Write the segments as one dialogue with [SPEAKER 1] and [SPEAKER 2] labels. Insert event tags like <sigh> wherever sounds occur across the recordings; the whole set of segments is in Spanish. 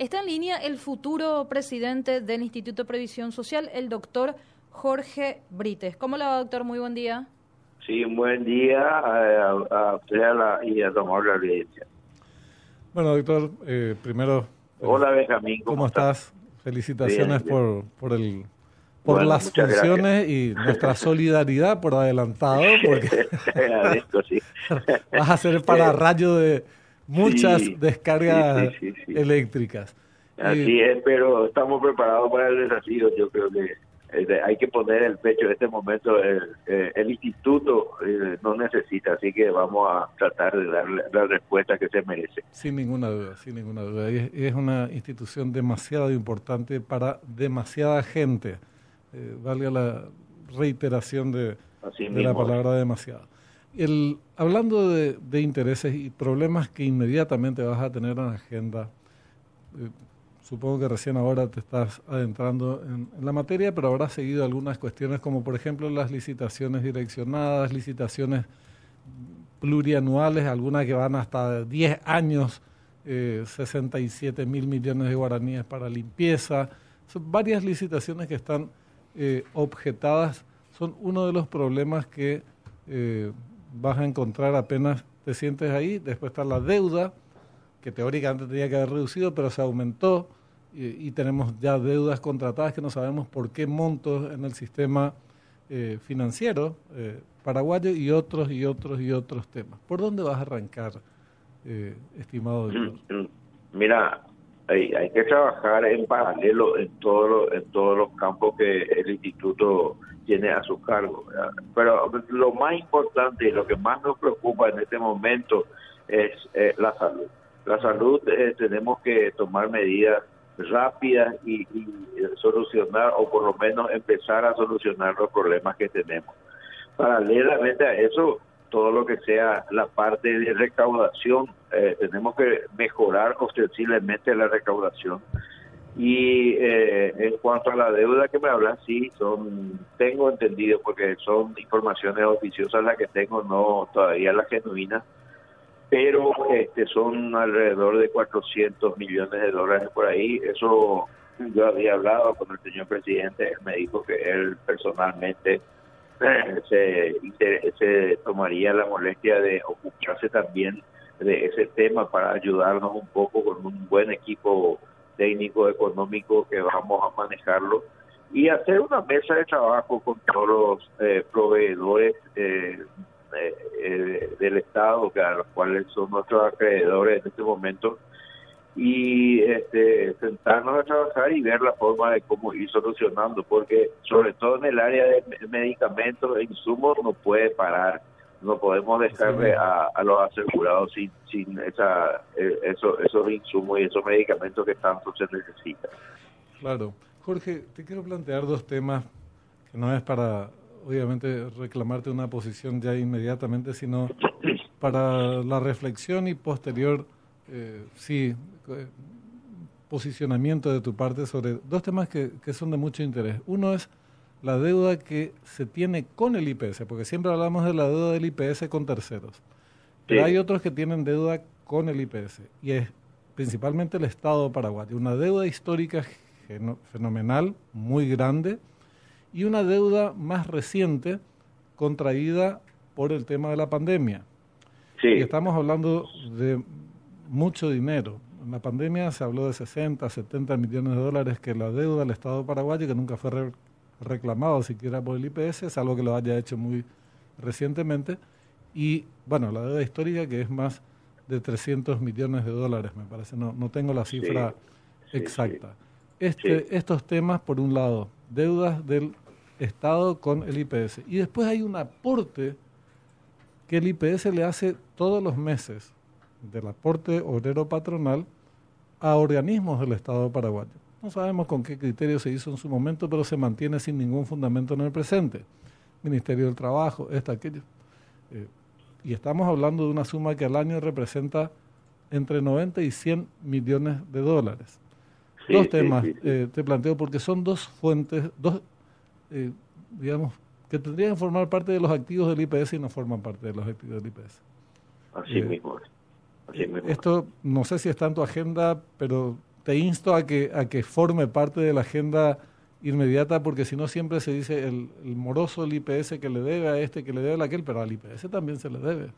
[SPEAKER 1] Está en línea el futuro presidente del Instituto de Previsión Social, el doctor Jorge Brites. ¿Cómo le va, doctor? Muy buen día.
[SPEAKER 2] Sí, un buen día a, usted y a tomar la audiencia.
[SPEAKER 3] Bueno, doctor, eh, primero...
[SPEAKER 2] Hola, Benjamín.
[SPEAKER 3] ¿Cómo, estás? Felicitaciones Por, por el por las funciones y nuestra solidaridad por adelantado, porque <laughs> <laughs> vas a ser para rayo de muchas descargas eléctricas.
[SPEAKER 2] Así es, pero estamos preparados para el desafío. Yo creo que eh, hay que poner el pecho en este momento. El, eh, instituto eh, no necesita, así que vamos a tratar de darle la respuesta que se merece.
[SPEAKER 3] Sin ninguna duda, sin ninguna duda. es, es una institución demasiado importante para demasiada gente. valga la reiteración de, de la palabra demasiado. El, hablando de, intereses y problemas que inmediatamente vas a tener en la agenda, eh, supongo que recién ahora te estás adentrando en, la materia, pero habrás seguido algunas cuestiones como por ejemplo las licitaciones direccionadas, licitaciones plurianuales, algunas que van hasta 10 años, 67 eh, mil millones de guaraníes para limpieza. Son varias licitaciones que están eh, objetadas, son uno de los problemas que vas a encontrar apenas te sientes ahí. Después está la deuda, que teóricamente tenía que haber reducido, pero se aumentó. Y, tenemos ya deudas contratadas que no sabemos por qué montos en el sistema eh, financiero eh, paraguayo y otros y otros y otros temas. ¿Por dónde vas a arrancar, eh, estimado doctor?
[SPEAKER 2] Mm, mm. Mira, hay, hay que trabajar en paralelo en, todo en todos los campos que el instituto tiene a su cargo. Pero lo más importante y lo que más nos preocupa en este momento es eh, la salud. La salud eh, tenemos que tomar medidas rápidas y, solucionar o por lo menos empezar a solucionar los problemas que tenemos. Paralelamente a eso, todo lo que sea la parte de recaudación, eh, tenemos que mejorar ostensiblemente la recaudación y eh, en cuanto a la deuda que me hablan, sí, son, tengo entendido, porque son informaciones oficiosas las que tengo, no todavía las genuinas, pero este son alrededor de 400 millones de dólares por ahí. Eso yo había hablado con el señor presidente, él me dijo que él personalmente eh, se, se tomaría la molestia de ocuparse también de ese tema para ayudarnos un poco con un buen equipo técnico, económico que vamos a manejarlo. Y hacer una mesa de trabajo con todos los eh, proveedores eh, eh, del Estado, que a los cuales son nuestros acreedores en este momento, y este, sentarnos a trabajar y ver la forma de cómo ir solucionando, porque sobre todo en el área de medicamentos e insumos no puede parar no podemos dejarle a, los asegurados sin, sin esa, eh, eso, esos insumos y esos medicamentos que tanto se necesitan.
[SPEAKER 3] Claro. Jorge, te quiero plantear dos temas que no es para, obviamente, reclamarte una posición ya inmediatamente, sino para la reflexión y posterior, eh, sí, eh, posicionamiento de tu parte sobre dos temas que, que son de mucho interés. Uno es la deuda que se tiene con el IPS, porque siempre hablamos de la deuda del IPS con terceros. Pero hay otros que tienen deuda con el IPS, y es principalmente el Estado paraguayo. Una deuda histórica fenomenal, muy grande, y una deuda más reciente contraída por el tema de la pandemia. Y estamos hablando de mucho dinero. En la pandemia se habló de 60, 70 millones de dólares que la deuda del Estado paraguayo, que nunca fue reclamado siquiera por el IPS, salvo que lo haya hecho muy recientemente. Y bueno, la deuda histórica que es más de 300 millones de dólares, me parece. No, no tengo la cifra exacta. Este, estos temas, por un lado, deudas del Estado con el IPS. Y después hay un aporte que el IPS le hace todos los meses del aporte obrero patronal a organismos del Estado paraguayo. No sabemos con qué criterio se hizo en su momento, pero se mantiene sin ningún fundamento en el presente. Ministerio del Trabajo, esta, aquello. Eh, y estamos hablando de una suma que al año representa entre 90 y 100 millones de dólares. dos temas eh, te planteo porque son dos fuentes, dos, eh, digamos, que tendrían que formar parte de los activos del IPS y no forman parte de los activos del IPS.
[SPEAKER 2] Así mismo.
[SPEAKER 3] Así mismo. Esto no sé si está en tu agenda, pero te insto a que, a que forme parte de la agenda inmediata, porque si no siempre se dice el, moroso del IPS que le debe a este, que le debe a aquel, pero al IPS también se le debe.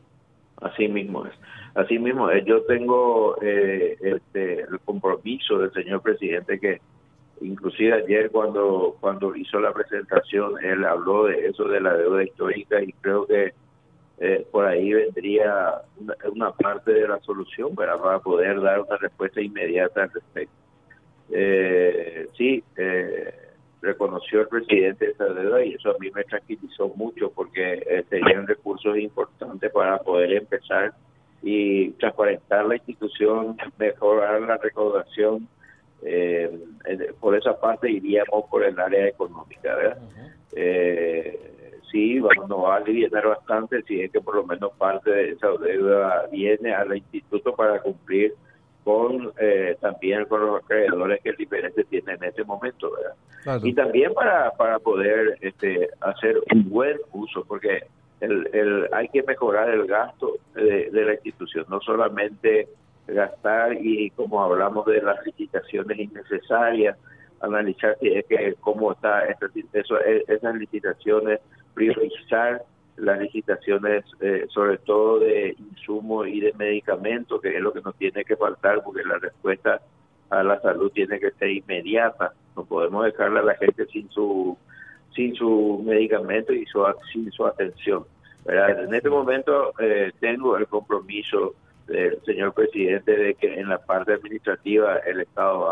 [SPEAKER 2] Así mismo es. Así mismo es. Yo tengo eh, este, el compromiso del señor presidente que inclusive ayer cuando cuando hizo la presentación él habló de eso de la deuda histórica y creo que eh, por ahí vendría una, parte de la solución para poder dar una respuesta inmediata al respecto. Eh, sí, eh, reconoció el presidente esa deuda y eso a mí me tranquilizó mucho porque eh, tenían recursos importantes para poder empezar y transparentar la institución, mejorar la recaudación. Eh, por esa parte iríamos por el área económica, ¿verdad? eh, sí, nos va a aliviar bastante si es que por lo menos parte de esa deuda viene al instituto para cumplir con eh, también con los acreedores que el diferente tiene en este momento, ¿verdad? Y también para, para poder este, hacer un buen uso, porque el, el, hay que mejorar el gasto de, la institución, no solamente gastar y como hablamos de las licitaciones innecesarias, analizar que, cómo está eso, esas licitaciones, priorizar las licitaciones, eh, sobre todo de insumos y de medicamentos, que es lo que nos tiene que faltar, porque la respuesta a la salud tiene que ser inmediata. No podemos dejarle a la gente sin su sin su medicamento y su, sin su atención. En este momento eh, tengo el compromiso del señor presidente de que en la parte administrativa el Estado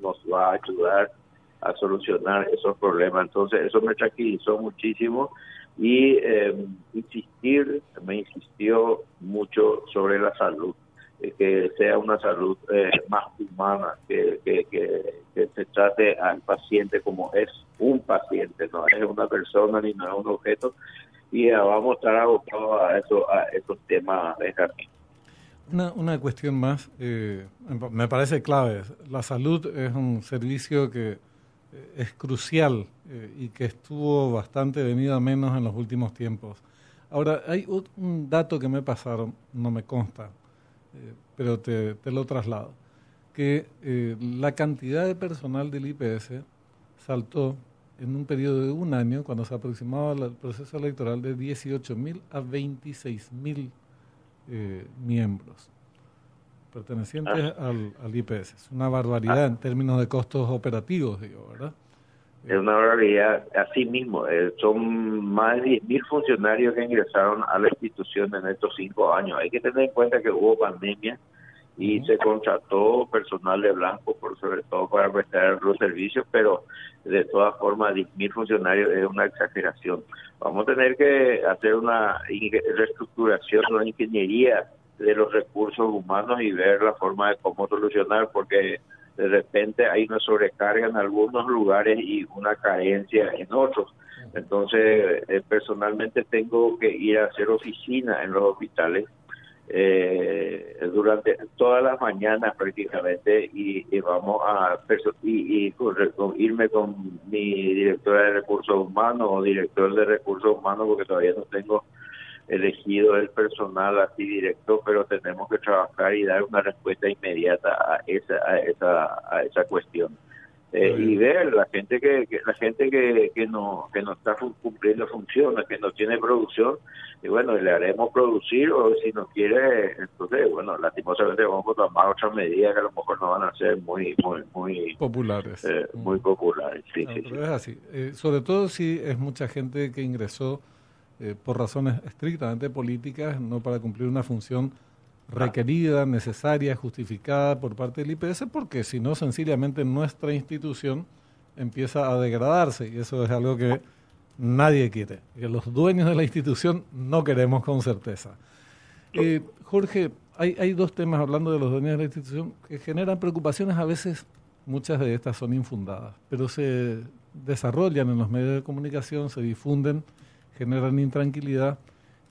[SPEAKER 2] nos va a ayudar a solucionar esos problemas. Entonces, eso me tranquilizó muchísimo y eh, insistir, me insistió mucho sobre la salud, eh, que sea una salud eh, más humana, que, que, se trate al paciente como es un paciente, no es una persona ni no es un objeto, y vamos a estar abocados a, eso, a esos temas,
[SPEAKER 3] Una, una cuestión más, me parece clave, la salud es un servicio que es crucial eh, y que estuvo bastante venido a menos en los últimos tiempos. Ahora, hay un dato que me pasaron, no me consta, eh, pero te, lo traslado, que eh, la cantidad de personal del IPS saltó en un periodo de un año, cuando se aproximaba el proceso electoral, de 18.000 a 26.000 miembros pertenecientes ah. al, al, IPS. Es una barbaridad en términos de costos operativos, digo, ¿verdad?
[SPEAKER 2] Es una barbaridad, así mismo. Eh, son más de 10.000 funcionarios que ingresaron a la institución en estos cinco años. Hay que tener en cuenta que hubo pandemia y se contrató personal de blanco, por sobre todo para prestar los servicios, pero de todas formas 10.000 funcionarios es una exageración. Vamos a tener que hacer una reestructuración, una ingeniería de los recursos humanos y ver la forma de cómo solucionar, porque de repente hay una sobrecarga en algunos lugares y una carencia en otros. Entonces, eh, personalmente tengo que ir a hacer oficina en los hospitales eh, durante todas las mañanas prácticamente y, vamos a y, y irme con mi directora de recursos humanos o director de recursos humanos porque todavía no tengo elegido el personal así directo, pero tenemos que trabajar y dar una respuesta inmediata a esa a esa a esa cuestión. Eh, y ver la gente que, la gente que, que no que no está cumpliendo funciones, que no tiene producción, y bueno, le haremos producir o si no quiere, entonces, bueno, lastimosamente vamos a tomar otras medidas que a lo mejor no van a ser muy muy muy
[SPEAKER 3] populares.
[SPEAKER 2] Eh, muy populares, sí, sí,
[SPEAKER 3] Es así. Eh, sobre todo si es mucha gente que ingresó eh, por razones estrictamente políticas, no para cumplir una función requerida, necesaria, justificada por parte del IPS, porque si no, sencillamente nuestra institución empieza a degradarse y eso es algo que nadie quiere, que los dueños de la institución no queremos con certeza. Eh, Jorge, hay, hay dos temas hablando de los dueños de la institución que generan preocupaciones, a veces muchas de estas son infundadas, pero se desarrollan en los medios de comunicación, se difunden generan intranquilidad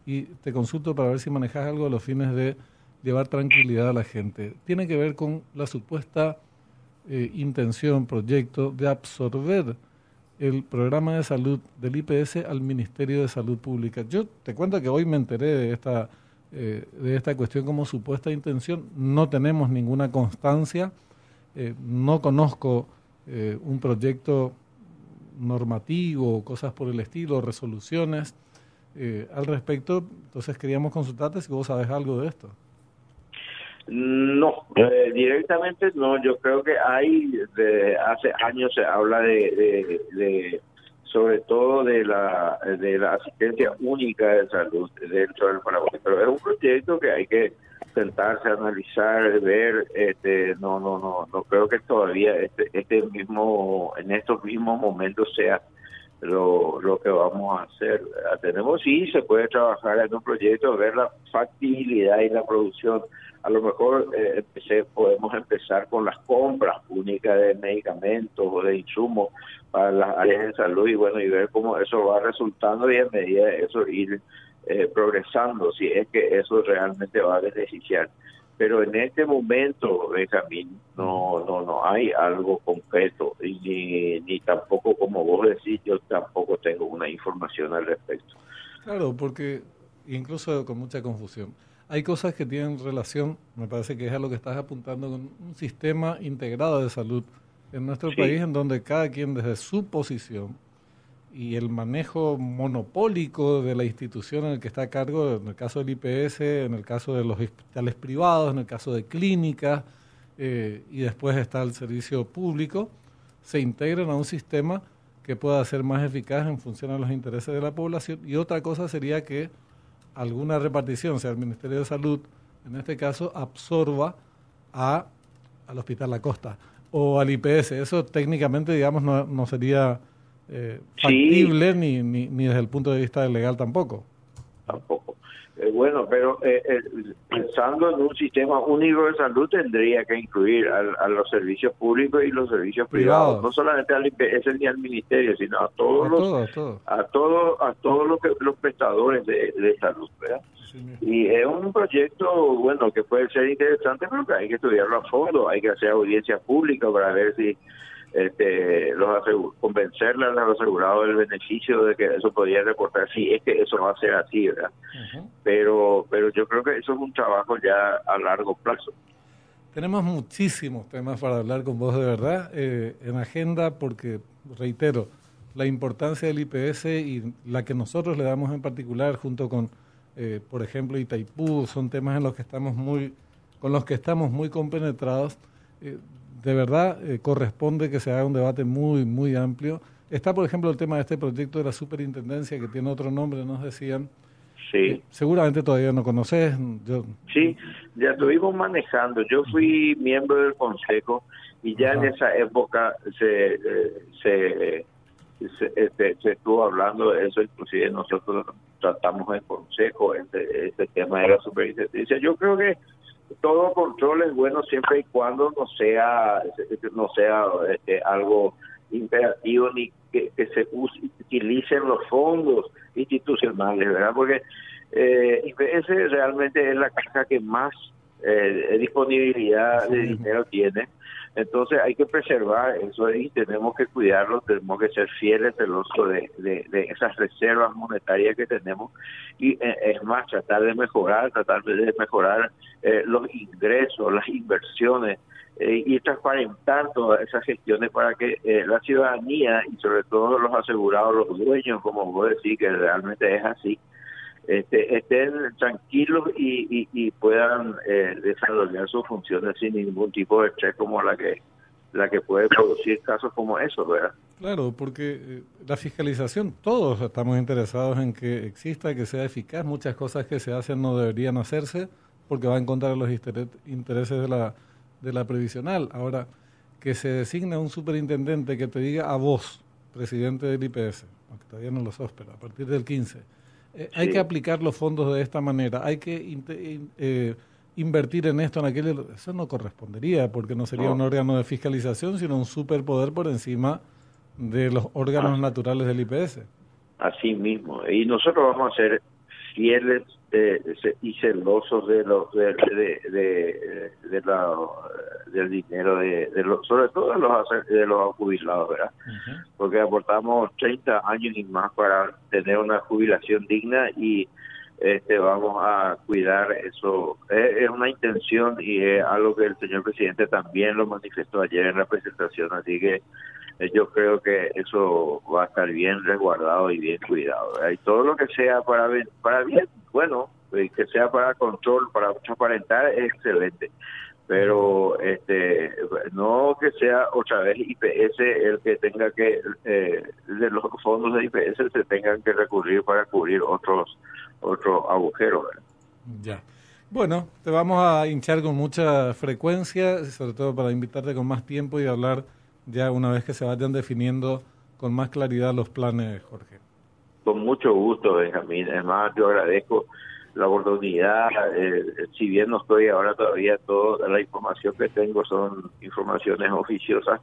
[SPEAKER 3] y te consulto para ver si manejas algo a los fines de llevar tranquilidad a la gente. Tiene que ver con la supuesta eh, intención, proyecto de absorber el programa de salud del IPS al Ministerio de Salud Pública. Yo te cuento que hoy me enteré de esta, eh, de esta cuestión como supuesta intención. No tenemos ninguna constancia eh, no conozco un proyecto normativo, cosas por el estilo, resoluciones al respecto. Entonces queríamos consultarte si vos sabes algo de esto.
[SPEAKER 2] No, directamente no. Yo creo que hay, de, hace años se habla de sobre todo de la, de la asistencia única de salud dentro del Paraguay. Pero es un proyecto que hay que sentarse, analizar, ver. Este, no, no, no, no creo que todavía este, este mismo, en estos mismos momentos sea lo, lo que vamos a hacer. Tenemos sí, se puede trabajar en un proyecto, ver la factibilidad y la producción. A lo mejor eh, podemos empezar con las compras únicas de medicamentos o de insumos para las áreas de salud y bueno, y ver cómo eso va resultando y en medida de eso ir eh, progresando, si es que eso realmente va a beneficiar. Pero en este momento, Benjamín, no, no, no hay algo concreto y ni, ni tampoco, como vos decís, yo tampoco tengo una información al respecto.
[SPEAKER 3] Claro, porque incluso con mucha confusión. Hay cosas que tienen relación, me parece que es a lo que estás apuntando, con un sistema integrado de salud en nuestro país en donde cada quien desde su posición y el manejo monopólico de la institución en el que está a cargo, en el caso del IPS, en el caso de los hospitales privados, en el caso de clínicas, eh, y después está el servicio público, se integran a un sistema que pueda ser más eficaz en función de los intereses de la población. Y otra cosa sería que alguna repartición, sea el Ministerio de Salud, en este caso, absorba a, al Hospital La Costa o al IPS. Eso técnicamente, digamos, no, no sería eh, factible ni, ni, ni, desde el punto de vista legal tampoco.
[SPEAKER 2] Tampoco. Eh, bueno, pero eh, eh, pensando en un sistema único de salud tendría que incluir a, los servicios públicos y los servicios privados, no solamente al IPS ni al ministerio, sino a todos los a todos a todos los, los prestadores de, de salud, ¿verdad? y es un proyecto, bueno, que puede ser interesante, pero que hay que estudiarlo a fondo, hay que hacer audiencia pública para ver si este, los convencerle a los asegurados del beneficio de que eso podría reportar, si es que eso va a ser así, ¿verdad? Pero pero yo creo que eso es un trabajo ya a largo plazo.
[SPEAKER 3] Tenemos muchísimos temas para hablar con vos de verdad eh, en agenda porque, reitero, la importancia del IPS y la que nosotros le damos en particular junto con eh, por ejemplo, Itaipú, son temas en los que estamos muy, con los que estamos muy compenetrados. Eh, de verdad, eh, corresponde que se haga un debate muy, muy amplio. Está, por ejemplo, el tema de este proyecto de la superintendencia, que tiene otro nombre, nos decían.
[SPEAKER 2] Sí.
[SPEAKER 3] seguramente todavía no conoces.
[SPEAKER 2] Yo... Sí, ya estuvimos manejando. Yo fui miembro del consejo y ya en esa época se, se se, este, se, estuvo hablando de eso, inclusive nosotros tratamos en consejo este, este tema de la superintendencia. Yo creo que todo control es bueno siempre y cuando no sea no sea este, algo imperativo ni que, se utilicen los fondos institucionales, ¿verdad? Porque eh, ese realmente es la caja que más eh, disponibilidad de dinero tiene entonces hay que preservar eso y tenemos que cuidarlo, tenemos que ser fieles del uso de, esas reservas monetarias que tenemos y eh, es más, tratar de mejorar, tratar de mejorar eh, los ingresos, las inversiones eh, y transparentar todas esas gestiones para que la ciudadanía y sobre todo los asegurados, los dueños, como vos decís, que realmente es así, este, estén tranquilos y, y, puedan eh, desarrollar sus funciones sin ningún tipo de estrés como la que la que puede producir casos como esos, ¿verdad?
[SPEAKER 3] Claro, porque eh, la fiscalización, todos estamos interesados en que exista, que sea eficaz. Muchas cosas que se hacen no deberían hacerse porque va en contra de los intereses de la, de la previsional. Ahora, que se designe un superintendente que te diga a vos, presidente del IPS, aunque todavía no lo sos, pero a partir del 15, eh, hay que aplicar los fondos de esta manera, hay que eh, invertir en esto, en aquello. Eso no correspondería, porque no sería un órgano de fiscalización, sino un superpoder por encima de los órganos ah. naturales del IPS.
[SPEAKER 2] Así mismo. Y nosotros vamos a ser fieles y celosos de los de, de, la, del dinero de, los sobre todo de los de los jubilados verdad porque aportamos 30 años y más para tener una jubilación digna y este, vamos a cuidar eso. Es, una intención y es algo que el señor presidente también lo manifestó ayer en la presentación, así que eh, yo creo que eso va a estar bien resguardado y bien cuidado. Y todo lo que sea para, para bien, bueno, eh, que sea para control, para transparentar, es excelente. Pero este no que sea otra vez IPS el que tenga que eh, de los fondos de IPS se tengan que recurrir para cubrir otros otros agujeros
[SPEAKER 3] ya. Bueno te vamos a hinchar con mucha frecuencia sobre todo para invitarte con más tiempo y hablar ya una vez que se vayan definiendo con más claridad los planes Jorge.
[SPEAKER 2] Con mucho gusto Benjamín. Es más yo agradezco la oportunidad, eh, si bien no estoy ahora todavía, toda la información que tengo son informaciones oficiosas,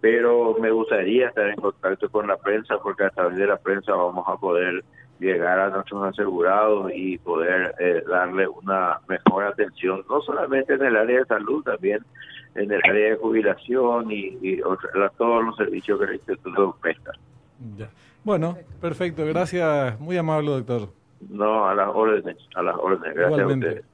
[SPEAKER 2] pero me gustaría estar en contacto con la prensa porque a través de la prensa vamos a poder llegar a nuestros asegurados y poder eh, darle una mejor atención, no solamente en el área de salud, también en el área de jubilación y, todos los servicios que el Instituto presta.
[SPEAKER 3] Bueno, perfecto, gracias, muy amable doctor.
[SPEAKER 2] No, a las órdenes, a las órdenes. Gracias a ustedes.